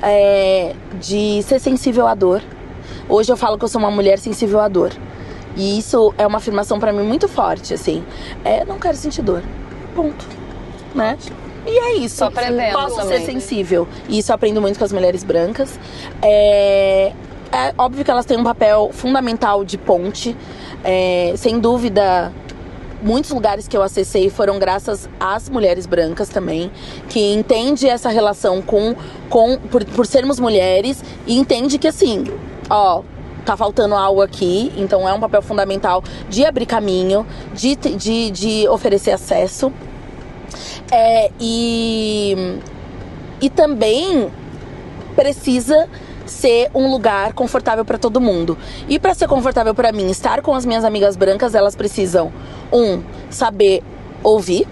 é, de ser sensível à dor. Hoje eu falo que eu sou uma mulher sensível à dor. E isso é uma afirmação pra mim muito forte, assim. É, não quero sentir dor. Ponto. Né? E é isso. Tô aprendendo Posso também. ser sensível. E isso eu aprendo muito com as mulheres brancas. É, é óbvio que elas têm um papel fundamental de ponte. É, sem dúvida, muitos lugares que eu acessei foram graças às mulheres brancas também, que entende essa relação com, com por, por sermos mulheres e entende que assim, ó, tá faltando algo aqui, então é um papel fundamental de abrir caminho, de, de, de oferecer acesso. É, e, e também precisa ser um lugar confortável para todo mundo. E para ser confortável para mim, estar com as minhas amigas brancas, elas precisam um saber ouvir,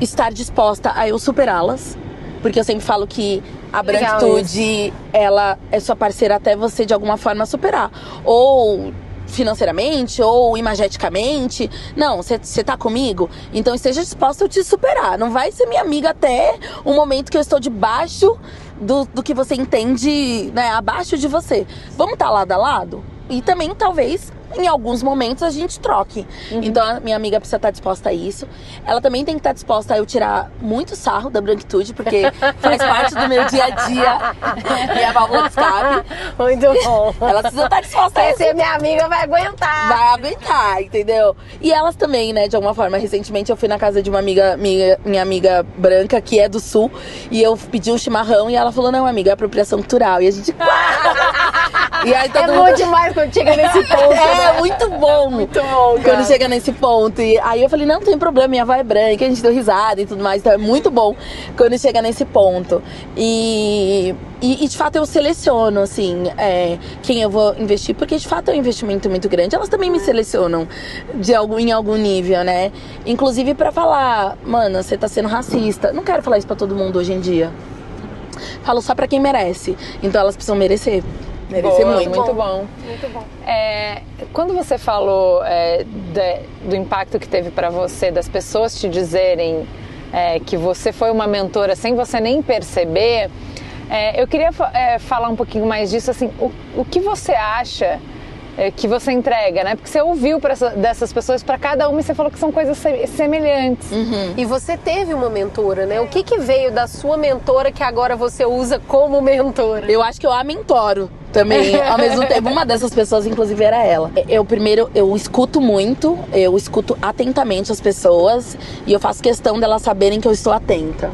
estar disposta a eu superá-las, porque eu sempre falo que a Legal branquitude ela é sua parceira até você de alguma forma superar, ou financeiramente ou imageticamente. Não, você tá comigo? Então esteja disposta a te superar. Não vai ser minha amiga até o momento que eu estou debaixo do, do que você entende, né? Abaixo de você. Vamos estar lado a lado? E também, talvez, em alguns momentos a gente troque. Então a minha amiga precisa estar disposta a isso. Ela também tem que estar disposta a eu tirar muito sarro da branquitude, porque faz parte do meu dia a dia. Minha válvula de escape. Muito bom. Ela precisa estar disposta a isso ser minha amiga, vai aguentar. vai aguentar, entendeu? E elas também, né, de alguma forma. Recentemente eu fui na casa de uma amiga, minha, minha amiga branca, que é do sul, e eu pedi um chimarrão e ela falou: não, amiga, é apropriação cultural. E a gente. e aí É todo bom mundo. demais quando chega nesse ponto. É, né? muito bom. Muito bom, cara. Quando chega nesse ponto. E aí eu falei, não tem problema, minha avó é branca, a gente deu risada e tudo mais. Então é muito bom quando chega nesse ponto. E, e, e, de fato eu seleciono, assim, é, quem eu vou investir, porque de fato é um investimento muito grande. Elas também me selecionam de algum, em algum nível, né? Inclusive pra falar, mano, você tá sendo racista. Não quero falar isso pra todo mundo hoje em dia. Falo só pra quem merece. Então elas precisam merecer. Muito. Muito bom. Muito bom. É, quando você falou é, de- do impacto que teve pra você, das pessoas te dizerem é, que você foi uma mentora sem você nem perceber, é, eu queria é, falar um pouquinho mais disso. Assim, o, o que você acha que você entrega, né? Porque você ouviu essa- dessas pessoas para cada uma e você falou que são coisas se- semelhantes. E você teve uma mentora, né? O que, que veio da sua mentora que agora você usa como mentora? Eu acho que eu a mentoro também, ao mesmo tempo. Uma dessas pessoas, inclusive, era ela. Eu, primeiro, eu escuto muito, eu escuto atentamente as pessoas e eu faço questão delas saberem que eu estou atenta.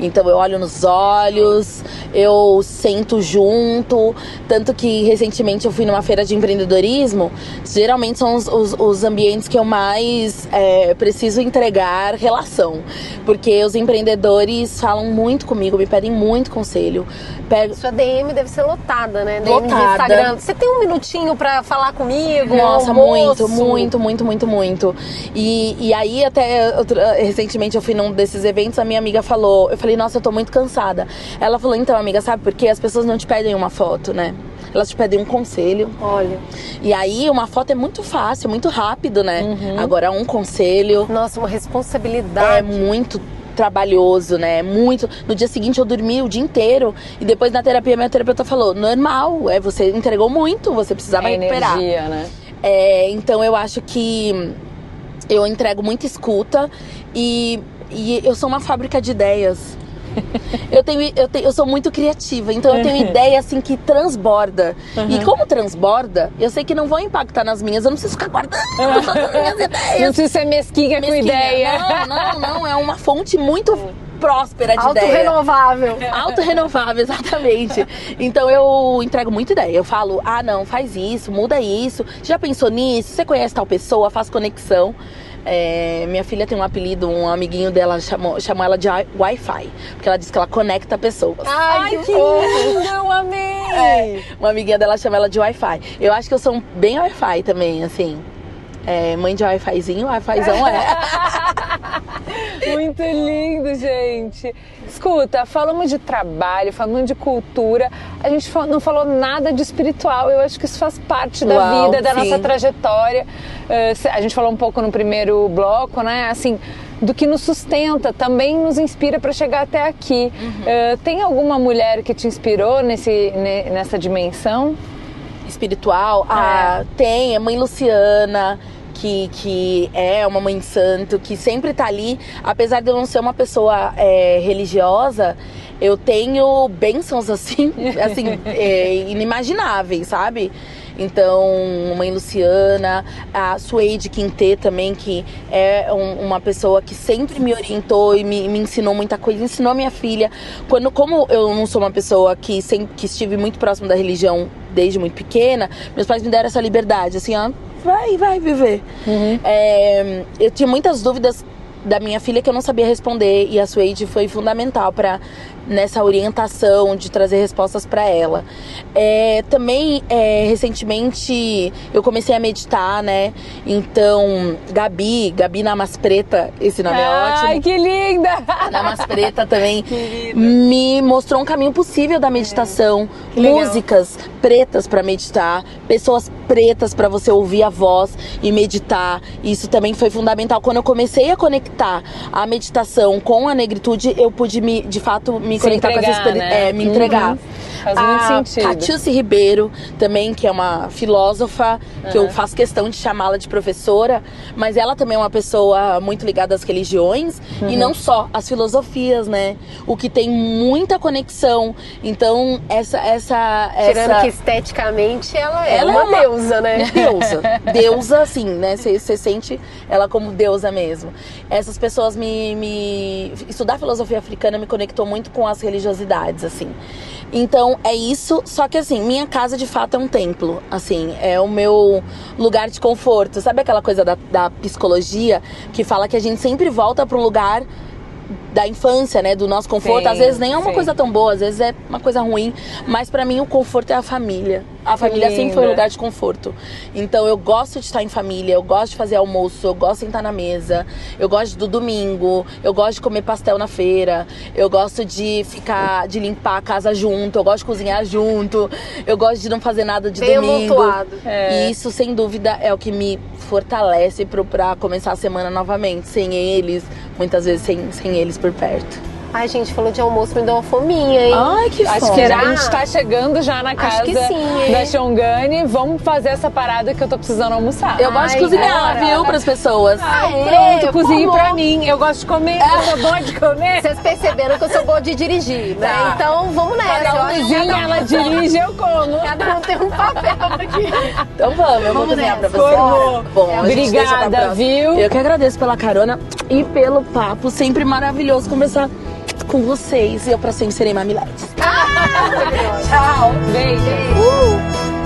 Então eu olho nos olhos, eu sento junto. Tanto que recentemente eu fui numa feira de empreendedorismo. Geralmente são os, os- os ambientes que eu mais é, preciso entregar relação. Porque os empreendedores falam muito comigo, me pedem muito conselho. Pego, Sua DM deve ser lotada, né? DM Lotada. Instagram. Você tem um minutinho pra falar comigo? Nossa, muito, muito, muito, muito, muito. E, e aí, até recentemente eu fui num desses eventos, a minha amiga falou, eu falei, nossa, eu tô muito cansada. Ela falou, então, amiga, sabe por quê? As pessoas não te pedem uma foto, né? Elas te pedem um conselho. Olha, E aí, uma foto é muito fácil, muito rápido, né? Uhum. Agora, um conselho nossa, uma é responsabilidade. muito trabalhoso, né? Muito. No dia seguinte eu dormi o dia inteiro e depois na terapia minha terapeuta falou: "Normal, é você entregou muito, você precisava É recuperar". energia, né? É, então eu acho que eu entrego muita escuta e, e eu sou uma fábrica de ideias. Eu tenho, eu tenho, eu sou muito criativa, então eu tenho ideia assim que transborda. E como transborda, eu sei que não vão impactar nas minhas, eu não preciso ficar guardando todas as minhas Não ideias. precisa ser mesquinha, com Mesquinha. ideia. Não, não, não, é uma fonte muito próspera de ideia. Autorrenovável. Autorrenovável, exatamente. Então eu entrego muita ideia. Eu falo, ah, não, faz isso, muda isso. Já pensou nisso? Você conhece tal pessoa? Faz conexão. É, minha filha tem um apelido, um amiguinho dela chamou, chamou ela de Wi- Wi-Fi. Porque ela diz que ela conecta pessoas. Ai, que lindo, eu amei! Uma amiguinha dela chama ela de Wi-Fi. Eu acho que eu sou bem Wi-Fi também, assim. É, mãe de Wi-Fizinho, Wi-Fizão é. Muito lindo, gente. Escuta, falamos de trabalho, falamos de cultura. A gente não falou nada de espiritual. Eu acho que isso faz parte da Uau, vida, da sim. nossa trajetória. Eh, a gente falou um pouco no primeiro bloco, né? Assim, do que nos sustenta, também nos inspira para chegar até aqui. Uhum. Eh, tem alguma mulher que te inspirou nesse, ne- nessa dimensão? espiritual. Ah, tem, a mãe Luciana. Que, que é uma mãe santo, que sempre tá ali, apesar de eu não ser uma pessoa é, religiosa, eu tenho bênçãos assim, assim, é, inimagináveis, sabe? Então, mãe Luciana, a Suede Quintê também, que é um- uma pessoa que sempre me orientou e me, me ensinou muita coisa, ensinou minha filha. Quando, como eu não sou uma pessoa que, sempre, que estive muito próximo da religião desde muito pequena, meus pais me deram essa liberdade, assim, ó, vai, vai viver. É, eu tinha muitas dúvidas da minha filha que eu não sabia responder e a Suede foi fundamental para nessa orientação de trazer respostas para ela. É, também é, recentemente eu comecei a meditar, né? Então Gabi, Gabi Namas Preta, esse nome é ótimo. Ai, que linda! Namas Preta também me mostrou um caminho possível da meditação. legal. Músicas pretas para meditar, pessoas pretas para você ouvir a voz e meditar. Isso também foi fundamental. Quando eu comecei a conectar a meditação com a negritude, eu pude me, de fato me Se conectar com essa entregar, experiência. né? É, me entregar. Uhum. Faz muito a sentido. Catiúce Ribeiro, também, que é uma filósofa, que eu faço questão de chamá-la de professora, mas ela também é uma pessoa muito ligada às religiões e não só às filosofias, né? O que tem muita conexão. Então, essa. essa, Tirando essa... que esteticamente ela é Ela é uma, uma- deusa, né? Deusa. Deusa, assim, né? Você sente ela como deusa mesmo. Essas pessoas me, me. Estudar filosofia africana me conectou muito com as religiosidades, assim. Então é isso, só que assim, minha casa de fato é um templo. Assim, é o meu lugar de conforto. Sabe aquela coisa da, da psicologia que fala que a gente sempre volta para um lugar da infância, né, do nosso conforto. Sim, às vezes nem é uma sim. coisa tão boa, às vezes é uma coisa ruim, mas pra mim o conforto é a família. A família sempre foi um lugar de conforto. Então eu gosto de estar em família, eu gosto de fazer almoço, eu gosto de sentar na mesa, eu gosto do domingo, eu gosto de comer pastel na feira, eu gosto de ficar, de limpar a casa junto, eu gosto de cozinhar junto, eu gosto de não fazer nada de Bem domingo. amontoado. E isso, sem dúvida, é o que me fortalece pro, pra começar a semana novamente. Sem eles, muitas vezes sem, sem eles por perto. Ai, gente, falou de almoço, me deu uma fominha, hein? Ai, que Acho fome. que Será? a gente tá chegando já na casa que sim, hein? da Xongani. Vamos fazer essa parada que eu tô precisando almoçar. Eu gosto de Ai, cozinhar, bora. viu, pras pessoas. Ah, é? Pronto, cozinhe pra mim. Eu gosto de comer, eu sou boa de comer. Vocês perceberam que eu sou boa de dirigir, né? Tá. Então vamos nessa. Cada um cozinha, cada ela dirige, eu como. Cada um tem um papel aqui. Então vamos, eu vou Vamos cozinhar pra nessa. vocês. Formou. Bom, pra Obrigada, viu? Eu que agradeço pela carona e pelo papo. Sempre maravilhoso conversar com vocês. E eu pra sempre serei Mamiletes. Tchau. Beijo. Uh!